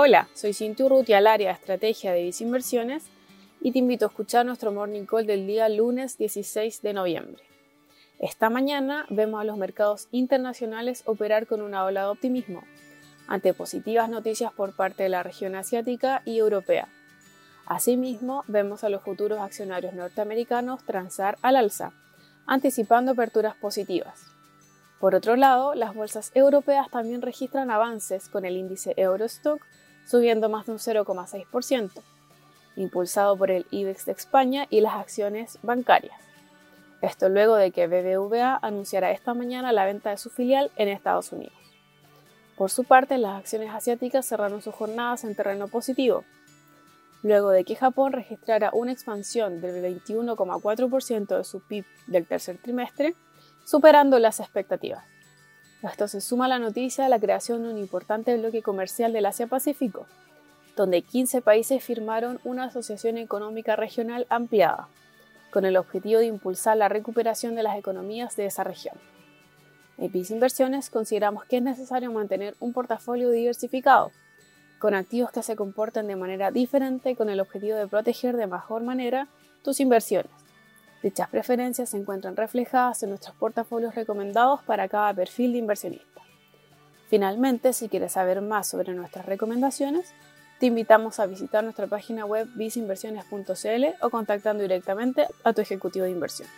Hola, soy Cintu Ruti al área de estrategia de Visa Inversiones y te invito a escuchar nuestro morning call del día lunes 16 de noviembre. Esta mañana vemos a los mercados internacionales operar con una ola de optimismo ante positivas noticias por parte de la región asiática y europea. Asimismo, vemos a los futuros accionarios norteamericanos transar al alza, anticipando aperturas positivas. Por otro lado, las bolsas europeas también registran avances con el índice Eurostock subiendo más de un 0,6%, impulsado por el IBEX de España y las acciones bancarias. Esto luego de que BBVA anunciara esta mañana la venta de su filial en Estados Unidos. Por su parte, las acciones asiáticas cerraron sus jornadas en terreno positivo, luego de que Japón registrara una expansión del 21,4% de su PIB del tercer trimestre, superando las expectativas. Esto se suma a la noticia de la creación de un importante bloque comercial del Asia-Pacífico, donde 15 países firmaron una asociación económica regional ampliada, con el objetivo de impulsar la recuperación de las economías de esa región. En PIS Inversiones consideramos que es necesario mantener un portafolio diversificado, con activos que se comporten de manera diferente con el objetivo de proteger de mejor manera tus inversiones Dichas preferencias se encuentran reflejadas en nuestros portafolios recomendados para cada perfil de inversionista. Finalmente, si quieres saber más sobre nuestras recomendaciones, te invitamos a visitar nuestra página web visinversiones.cl o contactando directamente a tu ejecutivo de inversión.